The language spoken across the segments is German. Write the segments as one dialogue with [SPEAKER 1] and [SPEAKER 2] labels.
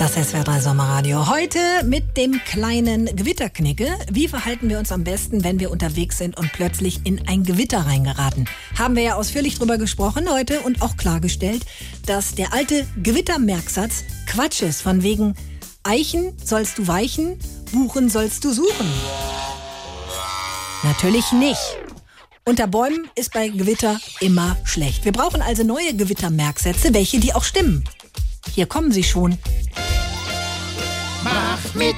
[SPEAKER 1] Das SWR3 Sommerradio. Heute mit dem kleinen Gewitterknicke. Wie verhalten wir uns am besten, wenn wir unterwegs sind und plötzlich in ein Gewitter reingeraten? Haben wir ja ausführlich drüber gesprochen heute und auch klargestellt, dass der alte Gewittermerksatz Quatsch ist. Von wegen Eichen sollst du weichen, Buchen sollst du suchen. Natürlich nicht. Unter Bäumen ist bei Gewitter immer schlecht. Wir brauchen also neue Gewittermerksätze, welche die auch stimmen. Hier kommen sie schon.
[SPEAKER 2] Mach mit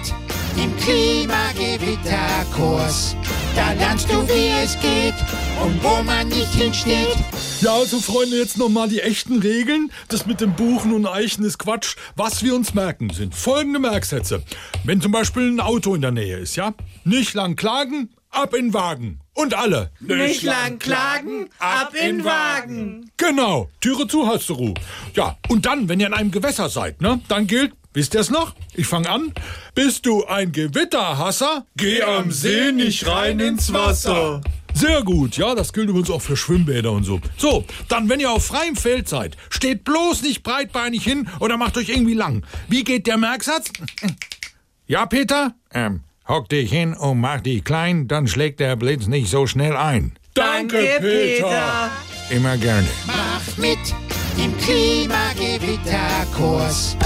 [SPEAKER 2] im Klimagewitterkurs. Da lernst du, wie es geht und wo man nicht hinsteht.
[SPEAKER 3] Ja, also Freunde, jetzt nochmal die echten Regeln. Das mit dem Buchen und Eichen ist Quatsch. Was wir uns merken, sind folgende Merksätze. Wenn zum Beispiel ein Auto in der Nähe ist, ja? Nicht lang klagen, ab in Wagen. Und alle.
[SPEAKER 2] Nicht lang klagen, ab in Wagen.
[SPEAKER 3] Genau. Türe zu, hast du Ruhe. Ja, und dann, wenn ihr in einem Gewässer seid, ne? Dann gilt, wisst ihr es noch? Ich fange an. Bist du ein Gewitterhasser? Geh am See nicht rein ins Wasser. Sehr gut, ja, das gilt übrigens auch für Schwimmbäder und so. So, dann, wenn ihr auf freiem Feld seid, steht bloß nicht breitbeinig hin oder macht euch irgendwie lang. Wie geht der Merksatz? Ja, Peter? Ähm, hock dich hin und mach dich klein, dann schlägt der Blitz nicht so schnell ein.
[SPEAKER 2] Danke, Peter.
[SPEAKER 3] Immer gerne.
[SPEAKER 2] Mach mit im Klimagewitterkurs.